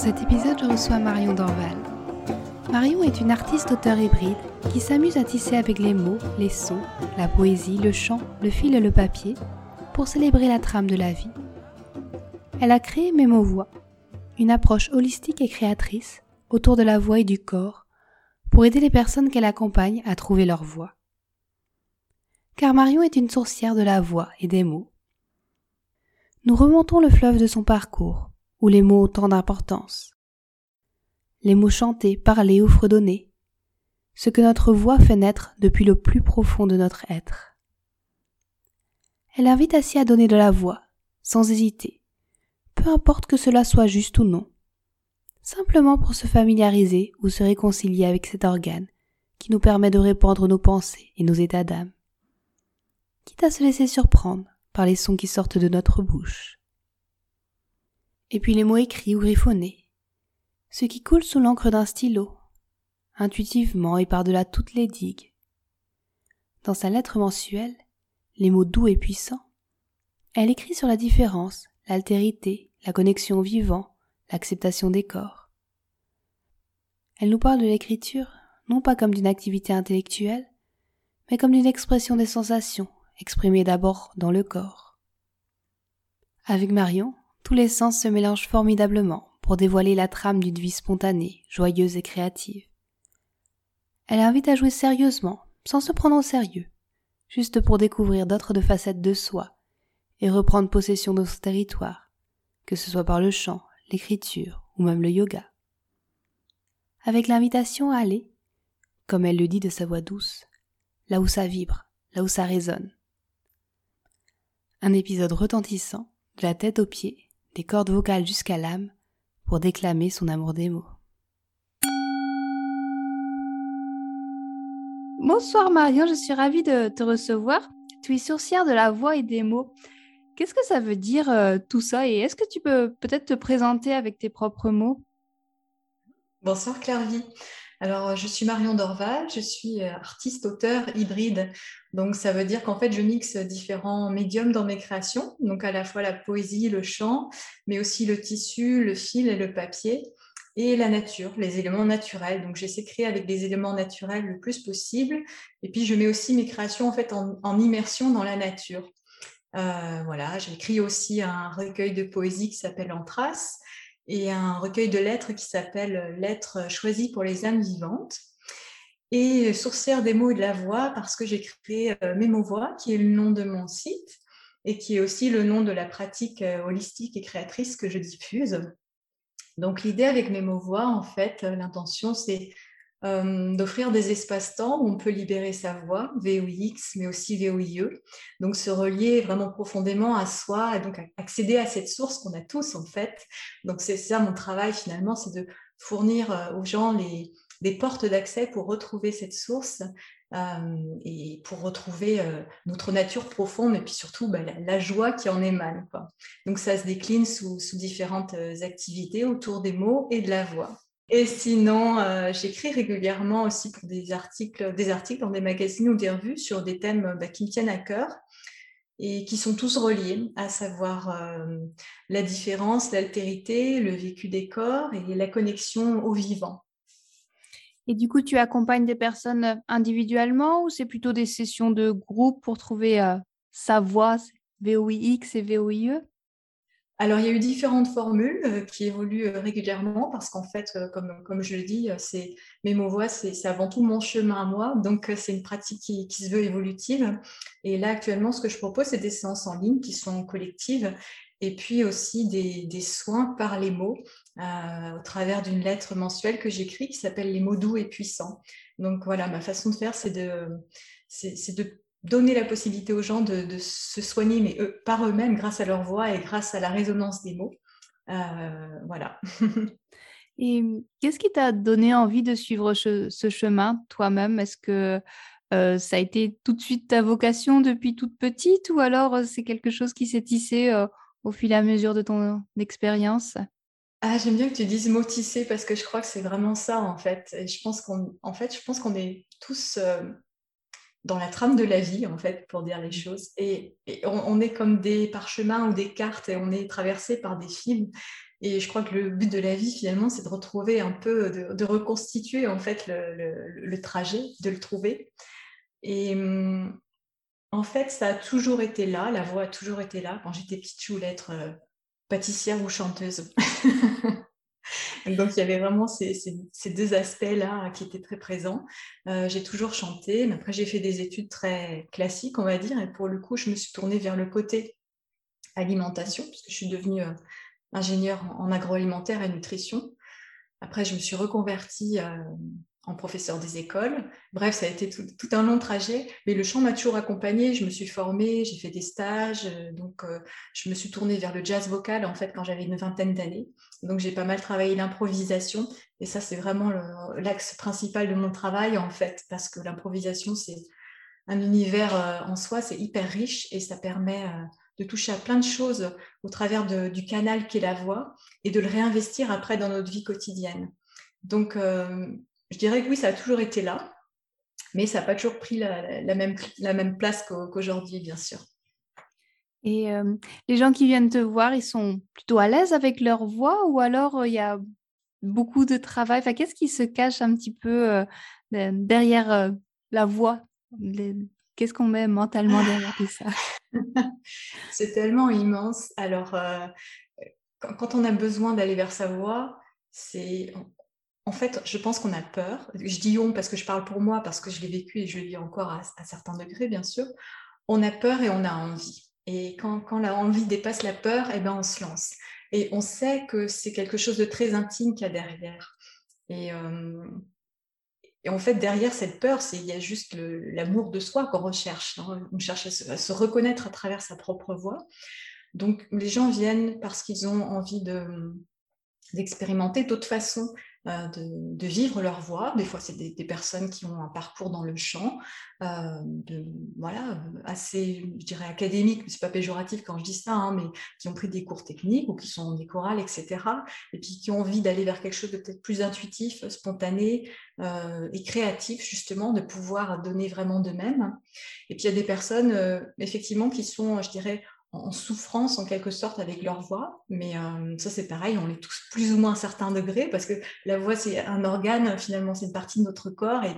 Dans cet épisode, je reçois Marion Dorval. Marion est une artiste-auteur hybride qui s'amuse à tisser avec les mots, les sons, la poésie, le chant, le fil et le papier pour célébrer la trame de la vie. Elle a créé Mémo-Voix, une approche holistique et créatrice autour de la voix et du corps pour aider les personnes qu'elle accompagne à trouver leur voix. Car Marion est une sourcière de la voix et des mots. Nous remontons le fleuve de son parcours, où les mots ont tant d'importance. Les mots chantés, parlés ou fredonnés, ce que notre voix fait naître depuis le plus profond de notre être. Elle invite ainsi à donner de la voix, sans hésiter, peu importe que cela soit juste ou non, simplement pour se familiariser ou se réconcilier avec cet organe qui nous permet de répandre nos pensées et nos états d'âme, quitte à se laisser surprendre par les sons qui sortent de notre bouche. Et puis les mots écrits ou griffonnés, ceux qui coulent sous l'encre d'un stylo, intuitivement et par-delà toutes les digues. Dans sa lettre mensuelle, les mots doux et puissants, elle écrit sur la différence, l'altérité, la connexion vivant, l'acceptation des corps. Elle nous parle de l'écriture, non pas comme d'une activité intellectuelle, mais comme d'une expression des sensations, exprimées d'abord dans le corps. Avec Marion, tous les sens se mélangent formidablement pour dévoiler la trame d'une vie spontanée, joyeuse et créative. Elle invite à jouer sérieusement, sans se prendre au sérieux, juste pour découvrir d'autres facettes de soi et reprendre possession de son territoire, que ce soit par le chant, l'écriture ou même le yoga. Avec l'invitation à aller, comme elle le dit de sa voix douce, là où ça vibre, là où ça résonne. Un épisode retentissant, de la tête aux pieds, des cordes vocales jusqu'à l'âme, pour déclamer son amour des mots. Bonsoir Marion, je suis ravie de te recevoir. Tu es sourcière de la voix et des mots. Qu'est-ce que ça veut dire euh, tout ça? Et est-ce que tu peux peut-être te présenter avec tes propres mots? Bonsoir Claire-Vie. Alors, je suis Marion Dorval, je suis euh, artiste, auteur hybride. Donc, ça veut dire qu'en fait, je mixe différents médiums dans mes créations. Donc, à la fois la poésie, le chant, mais aussi le tissu, le fil et le papier et la nature, les éléments naturels. Donc, j'essaie de créer avec des éléments naturels le plus possible. Et puis, je mets aussi mes créations en fait en immersion dans la nature. Euh, voilà, j'ai écrit aussi un recueil de poésie qui s'appelle En traces et un recueil de lettres qui s'appelle Lettres choisies pour les âmes vivantes. Et sourcière des mots et de la voix parce que j'ai créé euh, Mémo Voix, qui est le nom de mon site et qui est aussi le nom de la pratique euh, holistique et créatrice que je diffuse. Donc l'idée avec Mémo Voix, en fait, l'intention, c'est euh, d'offrir des espaces-temps où on peut libérer sa voix, VOIX, mais aussi VOIE. Donc se relier vraiment profondément à soi et donc accéder à cette source qu'on a tous en fait. Donc c'est ça mon travail finalement, c'est de fournir euh, aux gens les, des portes d'accès pour retrouver cette source euh, et pour retrouver notre nature profonde et puis surtout bah, la, joie qui en émane. Quoi. Donc ça se décline sous, sous différentes activités autour des mots et de la voix. Et sinon, euh, j'écris régulièrement aussi pour des articles, des articles dans des magazines ou des revues sur des thèmes bah, qui me tiennent à cœur et qui sont tous reliés, à savoir euh, la différence, l'altérité, le vécu des corps et la connexion au vivant. Et du coup, tu accompagnes des personnes individuellement ou c'est plutôt des sessions de groupe pour trouver euh, sa voix, VOIX et VOIE alors, il y a eu différentes formules euh, qui évoluent euh, régulièrement parce qu'en fait, euh, comme, comme je le dis, c'est mes mots voix, c'est avant tout mon chemin à moi. Donc, c'est une pratique qui, qui, se veut évolutive. Et là, actuellement, ce que je propose, c'est des séances en ligne qui sont collectives et puis aussi des, soins par les mots au travers d'une lettre mensuelle que j'écris qui s'appelle Les mots doux et puissants. Donc, voilà, ma façon de faire, c'est de, c'est de donner la possibilité aux gens de, se soigner mais par eux-mêmes grâce à leur voix et grâce à la résonance des mots. Euh, voilà. Et qu'est-ce qui t'a donné envie de suivre ce, chemin toi-même? Est-ce que ça a été tout de suite ta vocation depuis toute petite ou alors c'est quelque chose qui s'est tissé au fil et à mesure de ton expérience? Ah, j'aime bien que tu dises mot tissé parce que je crois que c'est vraiment ça en fait. Et je pense qu'on, en fait, je pense qu'on est tous dans la trame de la vie en fait, pour dire les choses. Et, on, est comme des parchemins ou des cartes et on est traversé par des films. Et je crois que le but de la vie finalement, c'est de retrouver un peu, de, reconstituer en fait le, trajet, de le trouver. Et hum, en fait, ça a toujours été là, la voix a toujours été là. Quand j'étais petite, je voulais être euh, pâtissière ou chanteuse. Donc, il y avait vraiment ces, deux aspects-là qui étaient très présents. Euh, j'ai toujours chanté, mais après, j'ai fait des études très classiques, on va dire. Et pour le coup, je me suis tournée vers le côté alimentation, puisque je suis devenue euh, ingénieure en agroalimentaire et nutrition. Après, je me suis reconvertie en professeur des écoles. Bref, ça a été tout, un long trajet, mais le chant m'a toujours accompagnée. Je me suis formée, j'ai fait des stages, euh, donc euh, je me suis tournée vers le jazz vocal en fait quand j'avais une vingtaine d'années. Donc j'ai pas mal travaillé l'improvisation et ça c'est vraiment l'axe principal de mon travail en fait parce que l'improvisation c'est un univers euh, en soi, c'est hyper riche et ça permet de toucher à plein de choses au travers du canal qu'est la voix et de le réinvestir après dans notre vie quotidienne. Donc, je dirais que oui, ça a toujours été là, mais ça n'a pas toujours pris la, même, la même, place qu'aujourd'hui, bien sûr. Et euh, les gens qui viennent te voir, ils sont plutôt à l'aise avec leur voix ou alors euh, il y a beaucoup de travail? Enfin, Qu'est-ce qui se cache un petit peu euh, derrière la voix? Qu'est-ce qu'on met mentalement derrière tout ça? C'est tellement immense. Alors, quand on a besoin d'aller vers sa voix, c'est en fait, je pense qu'on a peur. Je dis on parce que je parle pour moi, parce que je l'ai vécu et je le vis encore à, certains degrés, bien sûr. On a peur et on a envie. Et quand, la envie dépasse la peur, eh ben, on se lance. Et on sait que c'est quelque chose de très intime qu'il y a derrière. Et, euh, en fait, derrière cette peur, il y a juste l'amour de soi qu'on recherche. Hein. On cherche à se, à se, reconnaître à travers sa propre voix. Donc, les gens viennent parce qu'ils ont envie d'expérimenter d'autres façons euh, de, vivre leur voix. Des fois, c'est des, personnes qui ont un parcours dans le chant, euh, de, voilà, assez, je dirais, académique, mais c'est pas péjoratif quand je dis ça, hein, mais qui ont pris des cours techniques ou qui sont des chorales, etc. Et puis qui ont envie d'aller vers quelque chose de peut-être plus intuitif, spontané euh, et créatif, justement, de pouvoir donner vraiment d'eux-mêmes. Et puis, il y a des personnes, effectivement, qui sont, je dirais, en souffrance en quelque sorte avec leur voix, mais euh, ça c'est pareil, on est tous plus ou moins à un certain degré parce que la voix c'est un organe, finalement c'est une partie de notre corps et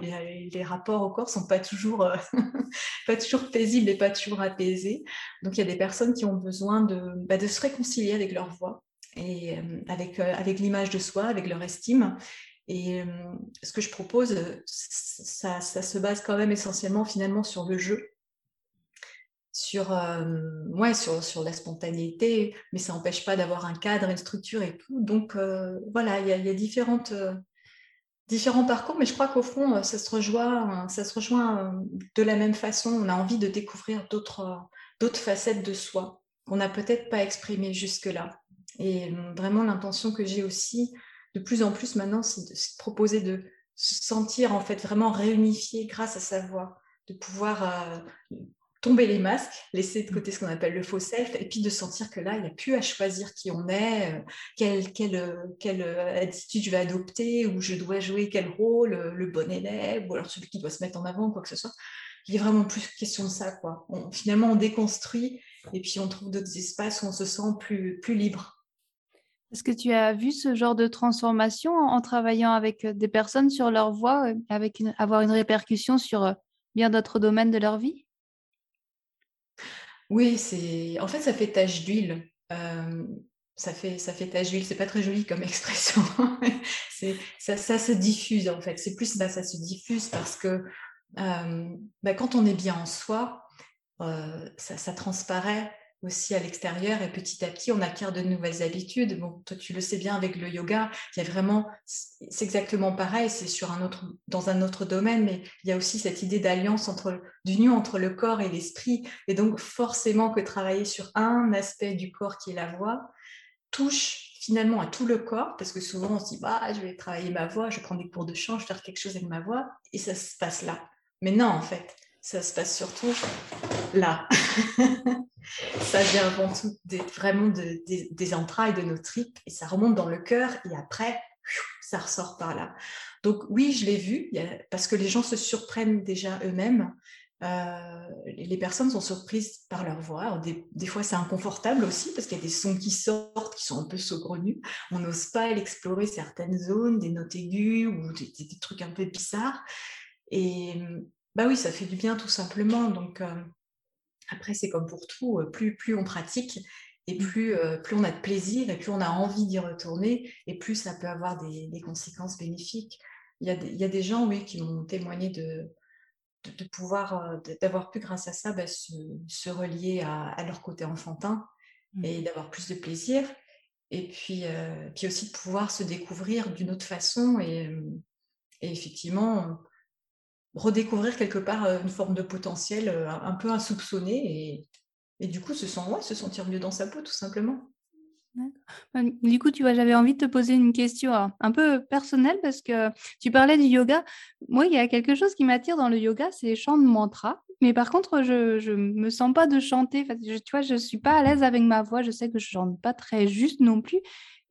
les, rapports au corps sont pas toujours, euh, pas toujours paisibles et pas toujours apaisés. Donc il y a des personnes qui ont besoin de, bah, de se réconcilier avec leur voix et euh, avec, avec l'image de soi, avec leur estime. Et ce que je propose, ça, ça se base quand même essentiellement finalement sur le jeu sur, euh, ouais, sur, sur, la spontanéité, mais ça n'empêche pas d'avoir un cadre, une structure et tout. Donc euh, voilà, il y, a, différentes, euh, différents parcours, mais je crois qu'au fond, ça se, rejoint, ça se rejoint de la même façon. On a envie de découvrir d'autres facettes de soi qu'on n'a peut-être pas exprimées jusque-là. Et vraiment, l'intention que j'ai aussi, de plus en plus maintenant, c'est de, proposer de se sentir en fait vraiment réunifié grâce à sa voix, de pouvoir tomber les masques, laisser de mm. côté ce qu'on appelle le faux self, et puis de sentir que là, il n'y a plus à choisir qui on est, euh, quelle, quelle, euh, quelle, euh, attitude je vais adopter, ou je dois jouer quel rôle, le bon élève, ou alors celui qui doit se mettre en avant, quoi que ce soit. Il est vraiment plus question de ça. Quoi. finalement, on déconstruit, et puis on trouve d'autres espaces où on se sent plus, plus libre. Est-ce que tu as vu ce genre de transformation en, travaillant avec des personnes sur leur voix, avec avoir une répercussion sur bien d'autres domaines de leur vie? Oui, c'est en fait ça fait tache d'huile. Euh, ça fait ça fait tache d'huile. C'est pas très joli comme expression. ça, se diffuse en fait. C'est plus ça, ça se diffuse parce que euh, bah, quand on est bien en soi, euh, ça, transparaît aussi à l'extérieur et petit à petit on acquiert de nouvelles habitudes. Bon, toi tu le sais bien avec le yoga, il y a vraiment, c'est exactement pareil, c'est sur un autre, dans un autre domaine, mais il y a aussi cette idée d'alliance entre, d'union entre le corps et l'esprit, et donc forcément que travailler sur un aspect du corps qui est la voix touche finalement à tout le corps, parce que souvent on se dit, bah, je vais travailler ma voix, je prendre des cours de chant, je vais faire quelque chose avec ma voix, et ça se passe là. Mais non, en fait, ça se passe surtout là. ça vient avant tout vraiment des entrailles de nos tripes, et ça remonte dans le cœur, et après, ça ressort par là. Donc oui, je l'ai vu, parce que les gens se surprennent déjà eux-mêmes. Euh, les personnes sont surprises par leur voix. Des, fois, c'est inconfortable aussi parce qu'il y a des sons qui sortent qui sont un peu saugrenus. On n'ose pas aller explorer certaines zones, des notes aiguës ou des, trucs un peu bizarres. Et bah oui, ça fait du bien tout simplement. Donc euh, après, c'est comme pour tout, euh, plus, plus on pratique et plus, plus on a de plaisir et plus on a envie d'y retourner et plus ça peut avoir des, conséquences bénéfiques. Il y, a des, il y a des gens, oui, qui m'ont témoigné de, de, pouvoir, euh, d'avoir pu grâce à ça bah, se, relier à, leur côté enfantin mmh. et d'avoir plus de plaisir. Et puis, euh, puis aussi de pouvoir se découvrir d'une autre façon et, effectivement redécouvrir quelque part euh, une forme de potentiel un peu insoupçonné et, et du coup se, sent, ouais, se sentir mieux dans sa peau tout simplement. Bah, du coup, tu vois, j'avais envie de te poser une question un peu personnelle parce que tu parlais du yoga. Moi, il y a quelque chose qui m'attire dans le yoga, c'est les chants de mantra. Mais par contre, je ne me sens pas de chanter. tu vois, je ne suis pas à l'aise avec ma voix. Je sais que je ne chante pas très juste non plus.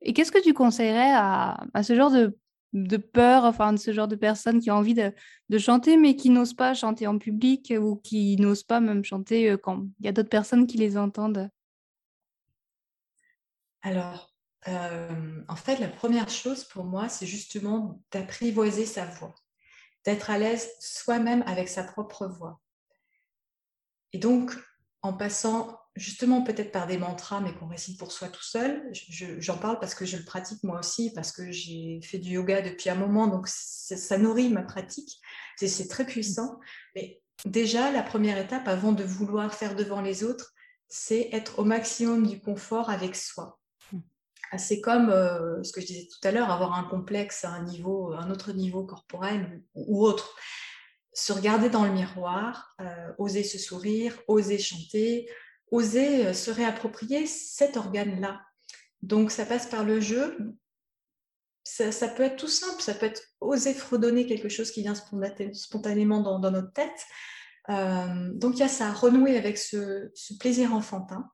Et qu'est-ce que tu conseillerais à, ce genre de, de, peur, enfin, de ce genre de personnes qui ont envie de, de chanter, mais qui n'osent pas chanter en public ou qui n'osent pas même chanter euh, quand il y a d'autres personnes qui les entendent alors, en fait, la première chose pour moi, c'est justement d'apprivoiser sa voix, d'être à l'aise soi-même avec sa propre voix. Et donc, en passant justement peut-être par des mantras, mais qu'on récite pour soi tout seul, j'en parle parce que je le pratique moi aussi, parce que j'ai fait du yoga depuis un moment, donc ça nourrit ma pratique, c'est très puissant. Mais déjà, la première étape, avant de vouloir faire devant les autres, c'est être au maximum du confort avec soi. C'est comme euh, ce que je disais tout à l'heure, avoir un complexe à un niveau, un autre niveau corporel ou, autre. Se regarder dans le miroir, euh, oser se sourire, oser chanter, oser euh, se réapproprier cet organe-là. Donc ça passe par le jeu. Ça, peut être tout simple, ça peut être oser fredonner quelque chose qui vient spontanément dans, notre tête. donc il y a ça, renouer avec ce plaisir enfantin.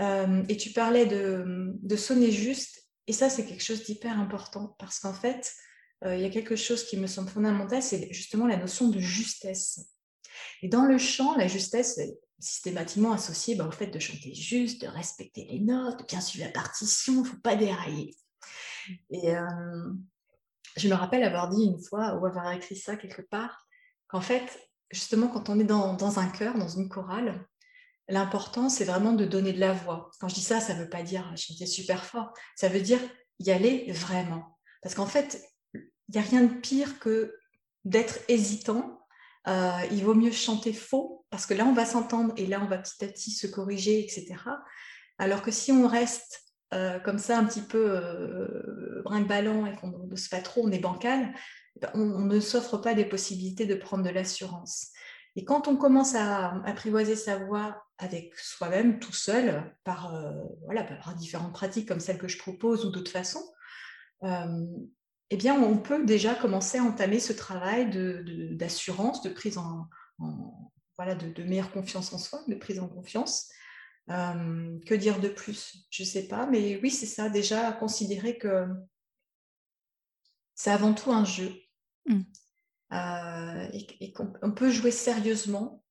Euh, et tu parlais de, sonner juste, et ça c'est quelque chose d'hyper important parce qu'en fait, euh, il y a quelque chose qui me semble fondamental, c'est justement la notion de justesse. Et dans le chant, la justesse systématiquement associée bah, au fait de chanter juste, de respecter les notes, de bien suivre la partition, il ne faut pas dérailler. Et euh, je me rappelle avoir dit une fois, ou avoir écrit ça quelque part, qu'en fait, justement, quand on est dans un chœur, dans une chorale, l'important, c'est vraiment de donner de la voix. Quand je dis ça, ça ne veut pas dire chanter super fort. Ça veut dire y aller vraiment. Parce qu'en fait, il n'y a rien de pire que d'être hésitant. Euh, il vaut mieux chanter faux, parce que là, on va s'entendre et là, on va petit à petit se corriger, etc. Alors que si on reste euh, comme ça, un petit peu euh, brinque-ballant et qu'on ne se fait trop, on est bancal, on ne s'offre pas des possibilités de prendre de l'assurance. Et quand on commence à apprivoiser sa voix avec soi-même, tout seul, par, euh, voilà, par différentes pratiques comme celles que je propose ou d'autres façons, eh bien, on peut déjà commencer à entamer ce travail d'assurance, de, prise en, voilà, de, meilleure confiance en soi, de prise en confiance. Euh, que dire de plus? Je ne sais pas, mais oui, c'est ça, déjà considérer que c'est avant tout un jeu. Mmh. Euh, et, qu'on peut jouer sérieusement,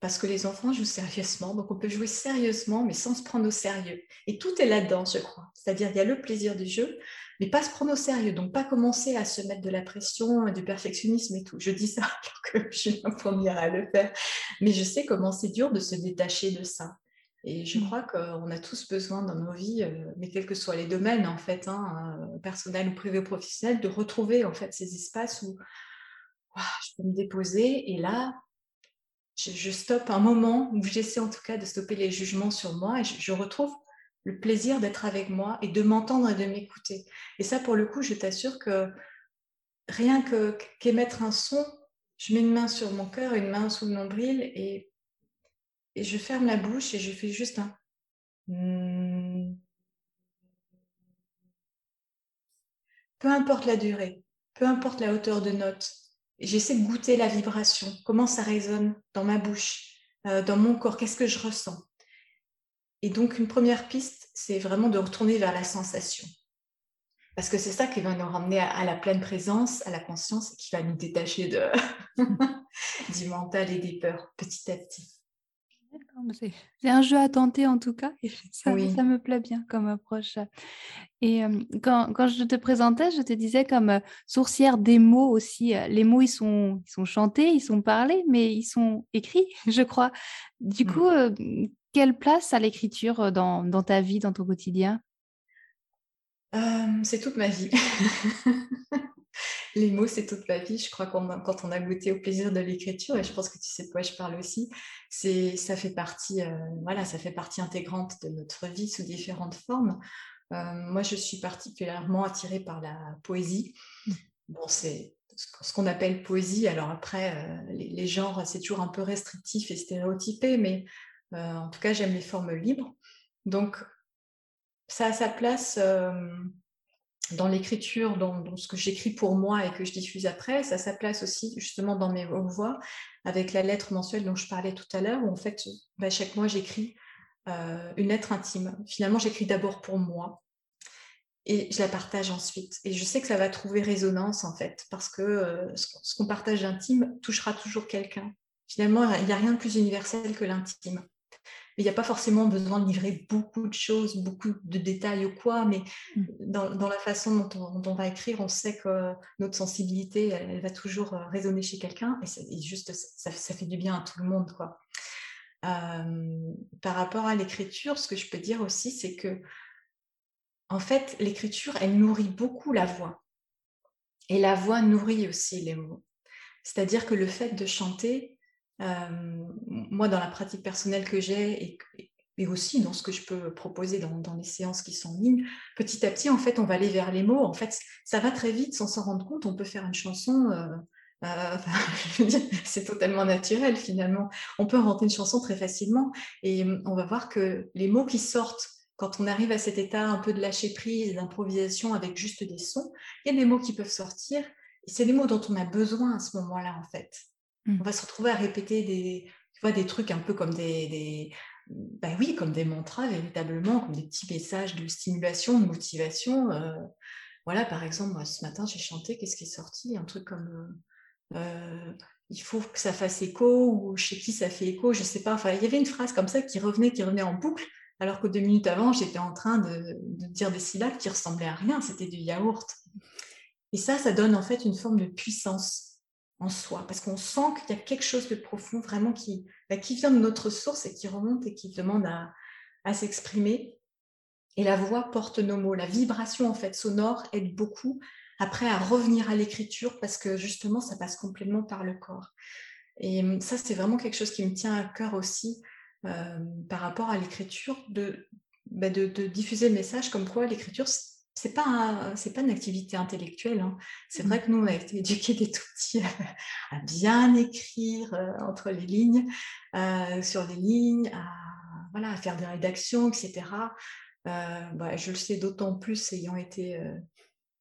parce que les enfants jouent sérieusement, donc on peut jouer sérieusement, mais sans se prendre au sérieux. Et tout est là-dedans, je crois. C'est-à-dire, il y a le plaisir du jeu, mais pas se prendre au sérieux, donc pas commencer à se mettre de la pression, du perfectionnisme et tout. Je dis ça alors que je suis la première à le faire, mais je sais comment c'est dur de se détacher de ça. Et je mmh. crois qu'on a tous besoin dans nos vies, euh, mais quels que soient les domaines, en fait, hein, euh, personnel ou privé ou professionnel, de retrouver en fait ces espaces où je peux me déposer et là, je, stoppe un moment où j'essaie en tout cas de stopper les jugements sur moi et je, retrouve le plaisir d'être avec moi et de m'entendre et de m'écouter. Et ça, pour le coup, je t'assure que rien qu'émettre un son, je mets une main sur mon cœur, une main sous le nombril et je ferme la bouche et je fais juste un... peu importe la durée, peu importe la hauteur de note, j'essaie de goûter la vibration, comment ça résonne dans ma bouche, euh, dans mon corps, qu'est-ce que je ressens. Et donc, une première piste, c'est vraiment de retourner vers la sensation. Parce que c'est ça qui va nous ramener à, la pleine présence, à la conscience, et qui va nous détacher du mental et des peurs petit à petit. C'est un jeu à tenter en tout cas. ça, ça, me plaît bien comme approche. Et quand, quand, je te présentais, je te disais comme sourcière des mots aussi. Les mots, ils sont, ils sont chantés, ils sont parlés, mais ils sont écrits, je crois. Du mmh. coup, quelle place a l'écriture dans, dans, ta vie, dans ton quotidien? C'est toute ma vie. les mots, c'est toute ma vie. Je crois qu'on quand on a goûté au plaisir de l'écriture, et je pense que tu sais de quoi je parle aussi, c'est ça fait partie, euh, voilà, ça fait partie intégrante de notre vie sous différentes formes. Euh, moi, je suis particulièrement attirée par la poésie. Mmh. Bon, c'est ce qu'on appelle poésie. Alors après, euh, les, genres, c'est toujours un peu restrictif et stéréotypé, mais en tout cas, j'aime les formes libres. Donc, ça a sa place dans l'écriture, dans, ce que j'écris pour moi et que je diffuse après, ça a place aussi justement dans mes voix, avec la lettre mensuelle dont je parlais tout à l'heure, où en fait, bah, chaque mois, j'écris euh, une lettre intime. Finalement, j'écris d'abord pour moi et je la partage ensuite. Et je sais que ça va trouver résonance en fait, parce que euh, ce qu'on partage intime touchera toujours quelqu'un. Finalement, il n'y a rien de plus universel que l'intime il n'y a pas forcément besoin de livrer beaucoup de choses, beaucoup de détails ou quoi, mais mm. dans, la façon dont on, va écrire, on sait que notre sensibilité, elle, va toujours euh, résonner chez quelqu'un et, juste, ça, fait du bien à tout le monde. Quoi. Euh, par rapport à l'écriture, ce que je peux dire aussi, c'est que en fait, l'écriture, elle nourrit beaucoup la voix. Et la voix nourrit aussi les mots. C'est-à-dire que le fait de chanter, moi, dans la pratique personnelle que j'ai et, aussi dans ce que je peux proposer dans, les séances qui sont en ligne, petit à petit, en fait, on va aller vers les mots. En fait, ça va très vite sans s'en rendre compte. On peut faire une chanson. Euh, euh, c'est totalement naturel finalement. On peut inventer une chanson très facilement et on va voir que les mots qui sortent quand on arrive à cet état un peu de lâcher prise, d'improvisation avec juste des sons, il y a des mots qui peuvent sortir c'est les mots dont on a besoin à ce moment-là en fait. Mmh. On va se retrouver à répéter des, tu vois, des trucs un peu comme des, des bah oui, comme des mantras véritablement, comme des petits messages de stimulation, de motivation. Euh, voilà, par exemple, moi, ce matin, j'ai chanté, qu'est-ce qui est sorti? Un truc comme euh, euh, il faut que ça fasse écho, ou chez qui ça fait écho, je sais pas. Enfin, il y avait une phrase comme ça qui revenait, qui revenait en boucle, alors que deux minutes avant, j'étais en train de, de, dire des syllabes qui ressemblaient à rien, c'était du yaourt. Et ça, ça donne en fait une forme de puissance en soi, parce qu'on sent qu'il y a quelque chose de profond vraiment qui, bah, vient de notre source et qui remonte et qui demande à, s'exprimer. Et la voix porte nos mots. La vibration en fait sonore aide beaucoup après à revenir à l'écriture parce que justement ça passe complètement par le corps. Et hum, ça c'est vraiment quelque chose qui me tient à cœur aussi euh, par rapport à l'écriture, bah, de, de, diffuser le message comme quoi l'écriture c'est pas c'est pas une activité intellectuelle. Hein. C'est vrai mmh. que nous on a été éduqués des tout petits à, bien écrire euh, entre les lignes, euh, sur les lignes, à voilà à faire des rédactions, etc. Euh, bah, je le sais d'autant plus ayant été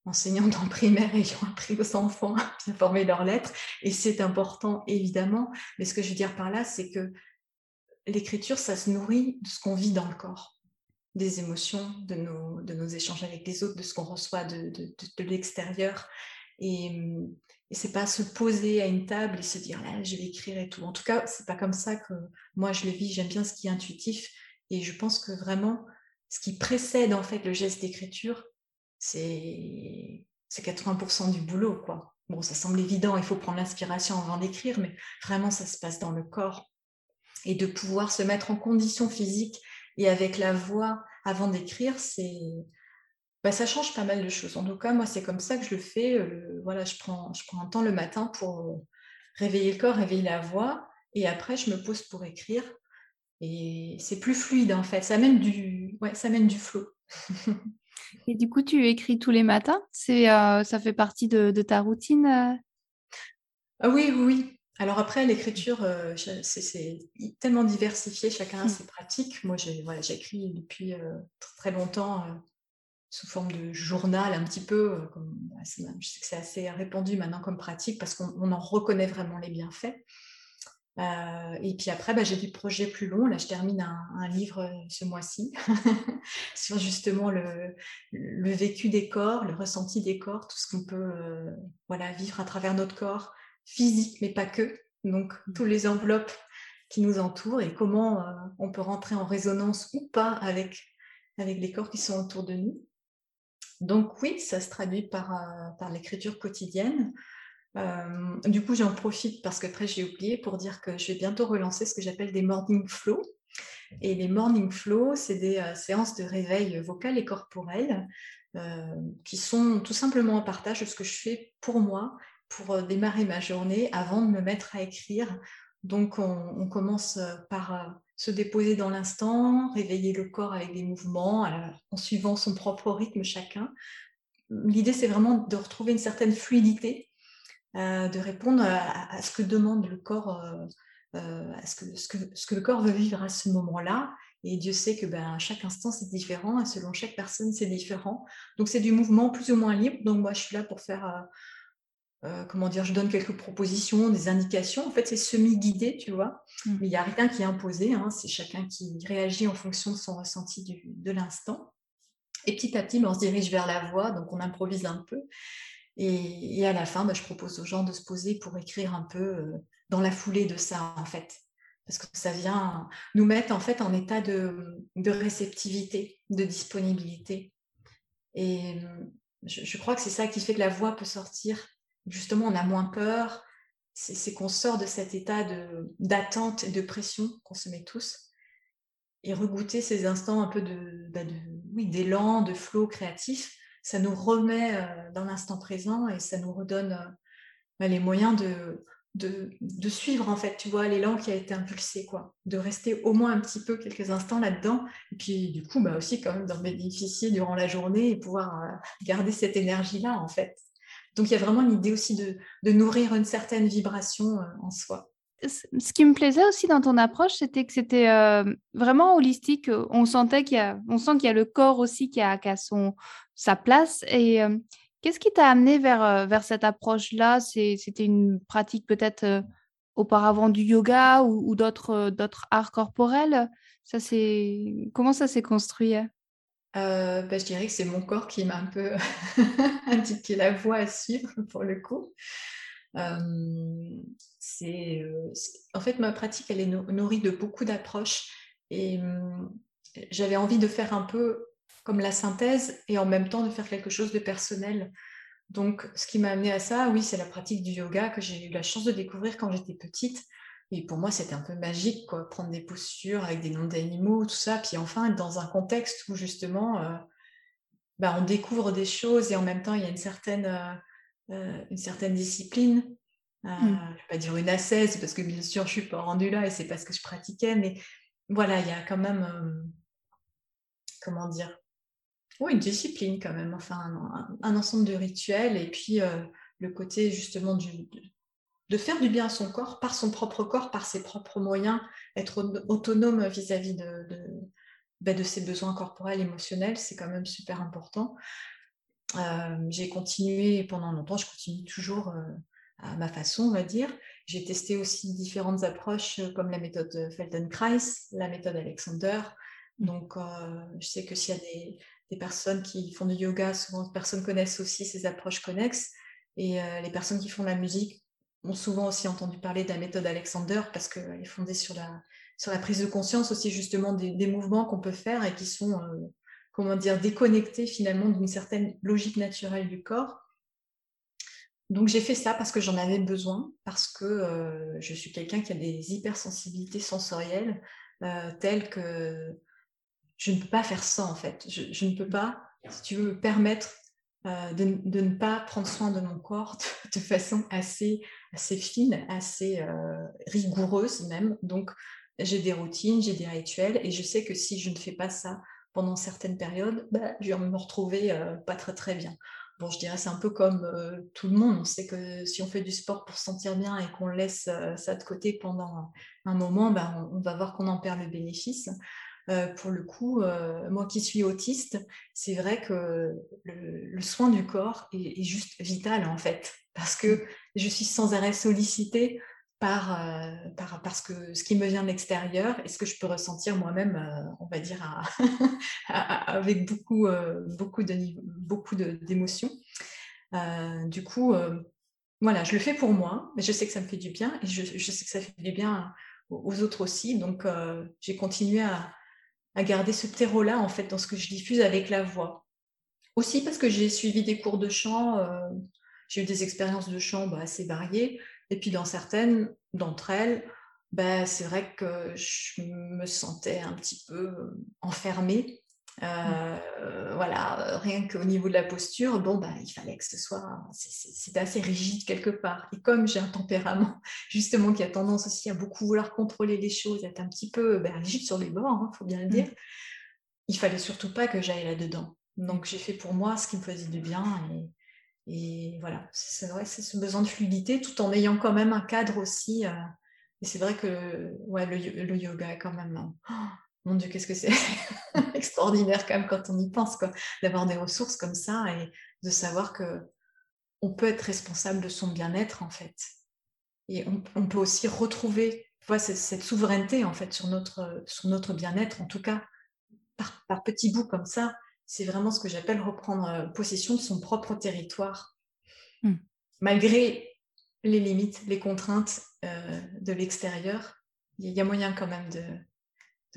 enseignante en primaire ayant appris aux enfants à bien former leurs lettres et c'est important évidemment. Mais ce que je veux dire par là, c'est que l'écriture ça se nourrit de ce qu'on vit dans le corps des émotions, de nos, échanges avec les autres, de ce qu'on reçoit de, l'extérieur. Et, et c'est pas se poser à une table et se dire là, je vais écrire et tout. En tout cas, c'est pas comme ça que moi je le vis. J'aime bien ce qui est intuitif et je pense que vraiment ce qui précède en fait le geste d'écriture, c'est 80% du boulot quoi. Bon, ça semble évident, il faut prendre l'inspiration avant d'écrire, mais vraiment ça se passe dans le corps et de pouvoir se mettre en condition physique et avec la voix avant d'écrire, c'est bah, ça change pas mal de choses. En tout cas, moi, c'est comme ça que je le fais. Euh, voilà, je prends, je prends un temps le matin pour euh, réveiller le corps, réveiller la voix, et après, je me pose pour écrire. Et c'est plus fluide en fait. Ça mène du, ouais, ça mène du flow. et du coup, tu écris tous les matins? C'est, euh, ça fait partie de, de ta routine. Ah oui, oui, alors après, l'écriture, euh, c'est tellement diversifié, chacun a mmh. ses pratiques. Moi, j'écris depuis euh, très longtemps, euh, sous forme de journal un petit peu. Bah, je sais que c'est assez répandu maintenant comme pratique parce qu'on en reconnaît vraiment les bienfaits. Et puis après, bah, j'ai des projets plus longs. Là, je termine un, livre ce mois-ci sur justement le, vécu des corps, le ressenti des corps, tout ce qu'on peut voilà, vivre à travers notre corps physique, mais pas que. Donc, mmh. tous les enveloppes qui nous entourent et comment on peut rentrer en résonance ou pas avec, avec les corps qui sont autour de nous. Donc oui, ça se traduit par, par l'écriture quotidienne. Euh, du coup, j'en profite parce que très j'ai oublié pour dire que je vais bientôt relancer ce que j'appelle des morning flow. Et les morning flow, c'est des euh, séances de réveil vocal et corporel euh, qui sont tout simplement en partage de ce que je fais pour moi pour démarrer ma journée avant de me mettre à écrire. Donc, on, commence par se déposer dans l'instant, réveiller le corps avec des mouvements en suivant son propre rythme chacun. L'idée, c'est vraiment de retrouver une certaine fluidité euh, de répondre à, ce que demande le corps, euh, euh, à ce que, le corps veut vivre à ce moment-là. Et Dieu sait que ben, chaque instant, c'est différent, et selon chaque personne, c'est différent. Donc, c'est du mouvement plus ou moins libre. Donc, moi, je suis là pour faire, comment dire, je donne quelques propositions, des indications. En fait, c'est semi-guidé, tu vois. Mmh. Mais il n'y a rien qui est imposé. Hein. C'est chacun qui réagit en fonction de son ressenti de l'instant. Et petit à petit, ben, on se dirige vers la voix, donc on improvise un peu. Et, à la fin, bah, je propose aux gens de se poser pour écrire un peu euh, dans la foulée de ça, en fait. Parce que ça vient nous mettre en fait en état de, réceptivité, de disponibilité. Et je, crois que c'est ça qui fait que la voix peut sortir. Justement, on a moins peur. C'est qu'on sort de cet état d'attente et de pression qu'on se met tous et regoûter ces instants un peu de, bah, d'élan, de flot créatif ça nous remet euh, dans l'instant présent et ça nous redonne euh, bah, les moyens de, de, suivre en fait, tu l'élan qui a été impulsé, quoi, de rester au moins un petit peu quelques instants là-dedans, et puis du coup, bah, aussi quand même d'en bénéficier durant la journée et pouvoir euh, garder cette énergie-là, en fait. Donc il y a vraiment une idée aussi de, nourrir une certaine vibration en soi ce qui me plaisait aussi dans ton approche, c'était que c'était euh, vraiment holistique. On sentait qu'il y a, on sent qu'il y a le corps aussi qui a, son, sa place. Et euh, qu'est-ce qui t'a amené vers, euh, vers cette approche-là? C'était une pratique peut-être auparavant du yoga ou, d'autres, d'autres arts corporels? Ça, c'est... Comment ça s'est construit? Bah, je dirais que c'est mon corps qui m'a un peu indiqué la voie à suivre pour le coup. Euh, c'est, en fait, ma pratique, elle est nourrie de beaucoup d'approches et j'avais envie de faire un peu comme la synthèse et en même temps de faire quelque chose de personnel. Donc, ce qui m'a amené à ça, oui, c'est la pratique du yoga que j'ai eu la chance de découvrir quand j'étais petite. Et pour moi, c'était un peu magique, quoi, prendre des postures avec des noms d'animaux, tout ça, puis enfin être dans un contexte où justement, euh, bah, on découvre des choses et en même temps, il y a une certaine, euh, une certaine discipline. Euh, mmh. Je ne vais pas dire une ascèse, parce que bien sûr, je ne suis pas rendue là et c'est parce que je pratiquais, mais voilà, il y a quand même, euh, comment dire, oui, une discipline quand même, enfin, un, ensemble de rituels et puis euh, le côté justement du, de, faire du bien à son corps, par son propre corps, par ses propres moyens, être autonome vis-à-vis ben, de, ses besoins corporels, émotionnels, c'est quand même super important. j'ai continué pendant longtemps, je continue toujours à ma façon, on va dire. J'ai testé aussi différentes approches euh, comme la méthode Feldenkrais, la méthode Alexander. Donc, euh, je sais que s'il y a des, personnes qui font du yoga, souvent personnes connaissent aussi ces approches connexes. Et euh, les personnes qui font de la musique ont souvent aussi entendu parler de la méthode Alexander parce qu'elle est fondée sur la, sur la prise de conscience aussi justement des, mouvements qu'on peut faire et qui sont, comment dire, déconnectés finalement d'une certaine logique naturelle du corps donc j'ai fait ça parce que j'en avais besoin, parce que euh, je suis quelqu'un qui a des hypersensibilités sensorielles euh, telles que je ne peux pas faire ça en fait. Je, ne peux pas, si tu veux, me permettre euh, de, ne pas prendre soin de mon corps de, façon assez, assez fine, assez rigoureuse même. Donc j'ai des routines, j'ai des rituels et je sais que si je ne fais pas ça pendant certaines périodes, bah, je vais me retrouver pas très très bien. Bon, je dirais c'est un peu comme euh, tout le monde. On sait que si on fait du sport pour se sentir bien et qu'on laisse euh, ça de côté pendant un moment, ben, on, va voir qu'on en perd le bénéfice. Pour le coup, moi qui suis autiste, c'est vrai que le, soin du corps est, est, juste vital en fait, parce que je suis sans arrêt sollicitée par, euh, par, parce que ce qui me vient de l'extérieur et ce que je peux ressentir moi-même, euh, on va dire, avec beaucoup, euh, beaucoup, de, beaucoup d'émotions. du coup, voilà, je le fais pour moi, mais je sais que ça me fait du bien et je, je sais que ça fait du bien aux autres aussi. Donc, j'ai continué à, à, garder ce terreau-là, en fait, dans ce que je diffuse avec la voix. Aussi parce que j'ai suivi des cours de chant, j'ai eu des expériences de chant bah, assez variées. Et puis dans certaines d'entre elles, ben, c'est vrai que je me sentais un petit peu enfermée. Euh, voilà, rien qu'au niveau de la posture, bon, ben, il fallait que ce soit, c'était assez rigide quelque part. Et comme j'ai un tempérament, justement, qui a tendance aussi à beaucoup vouloir contrôler les choses, être un petit peu ben, rigide sur les bords, il hein, faut bien le dire, mm. il fallait surtout pas que j'aille là-dedans. Donc j'ai fait pour moi ce qui me faisait du bien et, et voilà, c'est vrai, c'est ce besoin de fluidité tout en ayant quand même un cadre aussi. Euh, et c'est vrai que ouais, le, yoga est quand même. Oh, mon Dieu, qu'est-ce que c'est extraordinaire quand même quand on y pense, quoi, d'avoir des ressources comme ça et de savoir que on peut être responsable de son bien-être en fait. Et on, peut aussi retrouver cette, souveraineté en fait sur notre, sur notre bien-être, en tout cas par, par petits bouts comme ça c'est vraiment ce que j'appelle reprendre euh, possession de son propre territoire, hmm. malgré les limites, les contraintes euh, de l'extérieur. Il y a moyen quand même de,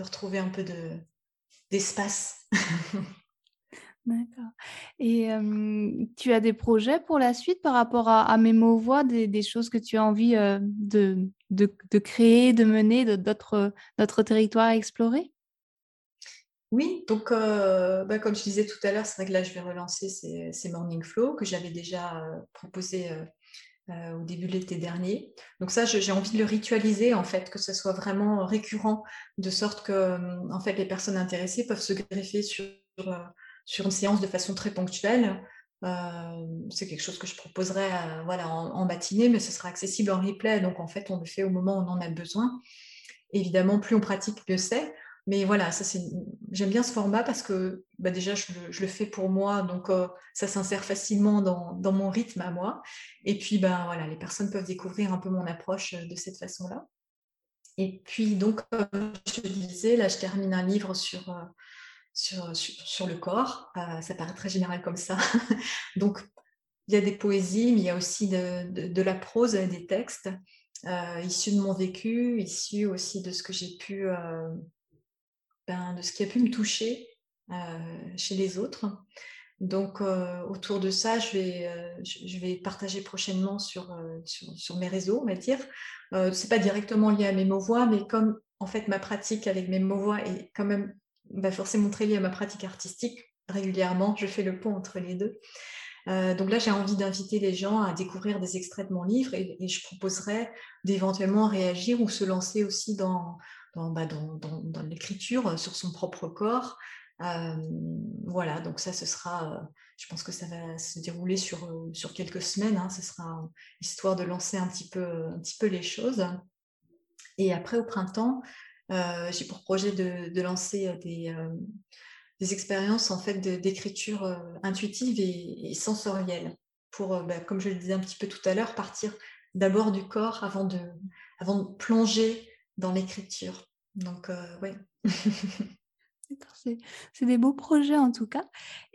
retrouver un peu d'espace. D'accord. Et tu as des projets pour la suite par rapport à, à Mémo Voix, des, choses que tu as envie euh, de, de, créer, de mener, d'autres territoires à explorer? Oui, donc euh, bah, comme je disais tout à l'heure, c'est vrai que là je vais relancer ces, Morning Flow que j'avais déjà euh, proposé euh, au début de l'été dernier. Donc ça, j'ai envie de le ritualiser en fait, que ce soit vraiment récurrent, de sorte que en fait les personnes intéressées peuvent se greffer sur, sur une séance de façon très ponctuelle. c'est quelque chose que je proposerai voilà, en, en, matinée, mais ce sera accessible en replay, donc en fait on le fait au moment où on en a besoin. Évidemment, plus on pratique, mieux c'est. Mais voilà, ça c'est, j'aime bien ce format parce que bah déjà je le, fais pour moi, donc euh, ça s'insère facilement dans, dans, mon rythme à moi. Et puis ben voilà, les personnes peuvent découvrir un peu mon approche euh, de cette façon-là. Et puis donc comme je disais, là je termine un livre sur euh, sur, sur, le corps. ça paraît très général comme ça. donc il y a des poésies, mais il y a aussi de, de, la prose des textes issus de mon vécu, issus aussi de ce que j'ai pu ben, de ce qui a pu me toucher euh, chez les autres. Donc, euh, autour de ça, je vais, euh, je vais partager prochainement sur, sur, mes réseaux, on va dire. Euh, c'est pas directement lié à mes mots voix, mais comme en fait ma pratique avec mes mots voix est quand même forcément très liée à ma pratique artistique, régulièrement, je fais le pont entre les deux. donc là, j'ai envie d'inviter les gens à découvrir des extraits de mon livre et je proposerai d'éventuellement réagir ou se lancer aussi dans, bah, dans, l'écriture euh, sur son propre corps. Euh, voilà, donc ça, ce sera, euh, je pense que ça va se dérouler sur, sur quelques semaines. Hein, ce sera histoire de lancer un petit peu, un petit peu les choses. Et après, au printemps, j'ai pour projet de, de lancer des, des, expériences en fait d'écriture intuitive et, sensorielle pour, bah, comme je le disais un petit peu tout à l'heure, partir d'abord du corps avant de, avant de plonger dans l'écriture. Donc, euh, oui. c'est des beaux projets en tout cas.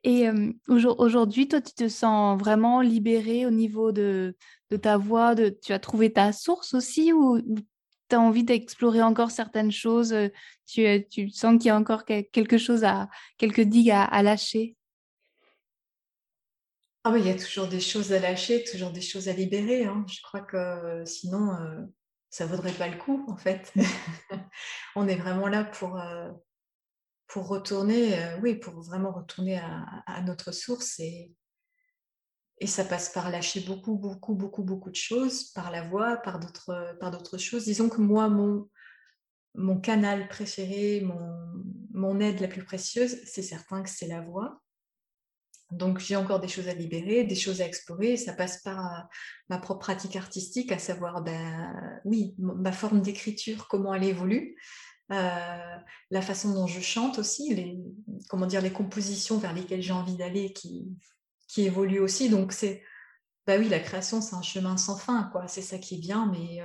Et aujourd'hui, toi, tu te sens vraiment libérée au niveau de, de, ta voix de, Tu as trouvé ta source aussi ou, tu as envie d'explorer encore certaines choses tu, tu sens qu'il y a encore quelque chose à, quelques digues à, lâcher? Ah il y a toujours des choses à lâcher, toujours des choses à libérer. Hein. Je crois que sinon, ça vaudrait pas le coup en fait. on est vraiment là pour, euh, pour retourner, euh, oui, pour vraiment retourner à, notre source et, et ça passe par lâcher beaucoup, beaucoup, beaucoup, beaucoup de choses, par la voix, par d'autres, par d'autres choses. Disons que moi, mon, mon canal préféré, mon, mon aide la plus précieuse, c'est certain que c'est la voix. Donc j'ai encore des choses à libérer, des choses à explorer. Ça passe par euh, ma propre pratique artistique, à savoir, ben, oui, ma forme d'écriture, comment elle évolue. la façon dont je chante aussi, les, comment dire, les compositions vers lesquelles j'ai envie d'aller qui, qui évoluent aussi. Donc, c'est, bah oui, la création, c'est un chemin sans fin, quoi. C'est ça qui est bien, mais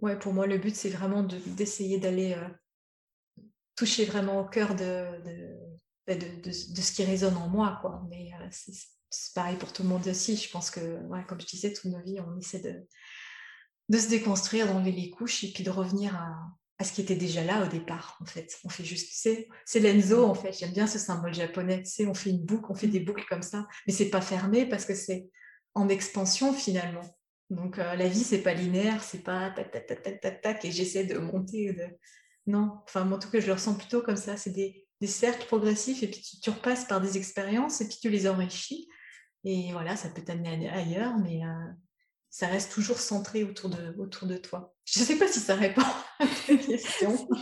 ouais, pour moi, le but, c'est vraiment d'essayer d'aller toucher vraiment au cœur de, de, ce qui résonne en moi, quoi. Mais c'est pareil pour tout le monde aussi. Je pense que, ouais, comme je disais, toute nos vies, on essaie de, de se déconstruire, d'enlever les couches et puis de revenir à, à, ce qui était déjà là au départ, en fait. On fait juste, c'est l'enzo, en fait. J'aime bien ce symbole japonais. Sais, on fait une boucle, on fait des boucles comme ça, mais c'est pas fermé parce que c'est en expansion finalement. Donc euh, la vie, c'est pas linéaire, c'est pas tac, tac, tac, tac, tac, tac, et j'essaie de monter. De... Non, enfin, en tout cas, je le ressens plutôt comme ça. C'est des, des, cercles progressifs, et puis tu, repasses par des expériences, et puis tu les enrichis. Et voilà, ça peut t'amener ailleurs, mais euh, ça reste toujours centré autour de, autour de toi. Je ne sais pas si ça répond à ta question.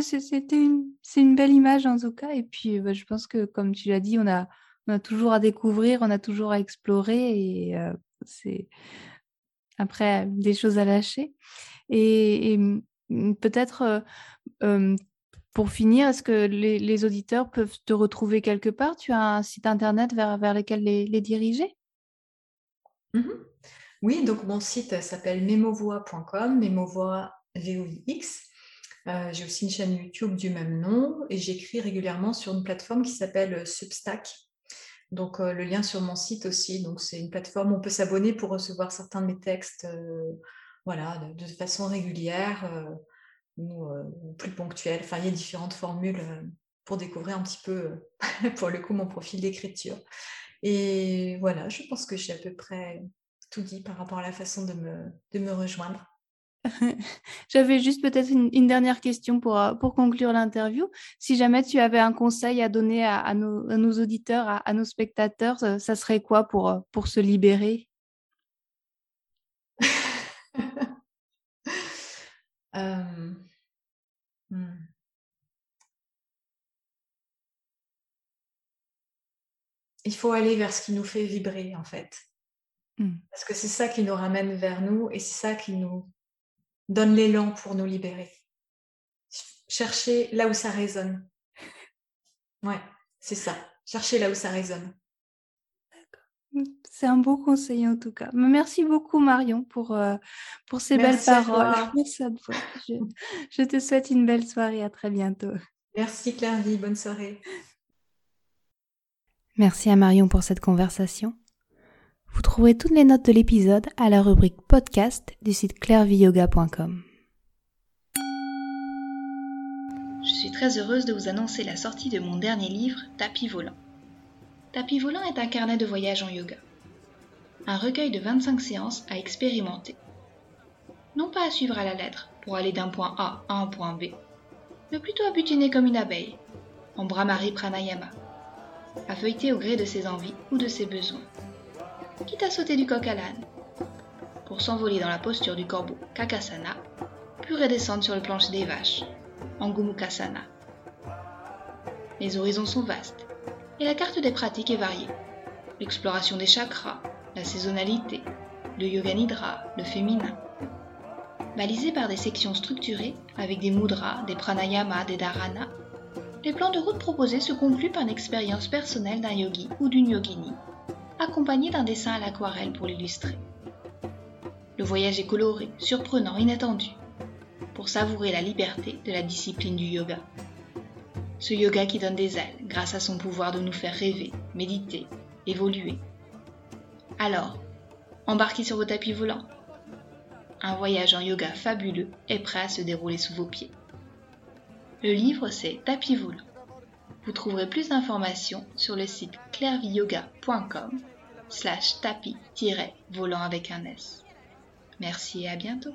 C'était une, belle image en tout cas. Et puis, bah, je pense que, comme tu l'as dit, on a, on a toujours à découvrir, on a toujours à explorer et c'est après des choses à lâcher. Et, peut-être pour finir, est-ce que les, auditeurs peuvent te retrouver quelque part? Tu as un site internet vers, lequel les, diriger? Mmh Oui, donc mon site s'appelle memovoix.com, memovoix V-O-I-X. j'ai aussi une chaîne YouTube du même nom et j'écris régulièrement sur une plateforme qui s'appelle Substack. Donc euh, le lien sur mon site aussi. C'est une plateforme où on peut s'abonner pour recevoir certains de mes textes, euh, voilà, de, façon régulière euh, ou plus ponctuelle. Enfin, il y a différentes formules pour découvrir un petit peu, pour le coup, mon profil d'écriture. Et voilà, je pense que j'ai à peu près tout dit par rapport à la façon de me rejoindre. J'avais juste peut-être une, dernière question pour, euh, pour conclure l'interview. Si jamais tu avais un conseil à donner à, nos, auditeurs, à, nos spectateurs, ça, serait quoi pour, euh, pour se libérer? Euh, hmm. Il faut aller vers ce qui nous fait vibrer, en fait. Hmm. Parce que c'est ça qui nous ramène vers nous et c'est ça qui nous donne l'élan pour nous libérer. Chercher là où ça résonne. Ouais, c'est ça. Chercher là où ça résonne. C'est un beau conseil en tout cas. Merci beaucoup Marion pour, euh, pour ces belles paroles. Merci à toi. Je, je, te souhaite une belle soirée. À très bientôt. Merci Claire-Vie. Bonne soirée. Merci à Marion pour cette conversation. Vous trouverez toutes les notes de l'épisode à la rubrique podcast du site clairviyoga.com. Je suis très heureuse de vous annoncer la sortie de mon dernier livre, Tapis volant. Tapis volant est un carnet de voyage en yoga. Un recueil de 25 séances à expérimenter. Non pas à suivre à la lettre pour aller d'un point A à un point B, mais plutôt à butiner comme une abeille, en Brahmari Pranayama, à feuilleter au gré de ses envies ou de ses besoins quitte à sauter du coq à l'âne, pour s'envoler dans la posture du corbeau Kakasana, puis redescendre sur le plancher des vaches, Angumukasana. Les horizons sont vastes, et la carte des pratiques est variée. L'exploration des chakras, la saisonnalité, le yoga nidra, le féminin. Balisés par des sections structurées avec des mudras, des pranayamas, des dharanas, les plans de route proposés se concluent par une expérience personnelle d'un yogi ou d'une yogini accompagné d'un dessin à l'aquarelle pour l'illustrer. Le voyage est coloré, surprenant, inattendu, pour savourer la liberté de la discipline du yoga. Ce yoga qui donne des ailes grâce à son pouvoir de nous faire rêver, méditer, évoluer. Alors, embarquez sur vos tapis volants. Un voyage en yoga fabuleux est prêt à se dérouler sous vos pieds. Le livre, c'est Tapis volant. Vous trouverez plus d'informations sur le site clairviyoga.com slash tapis-volant avec un S. Merci et à bientôt.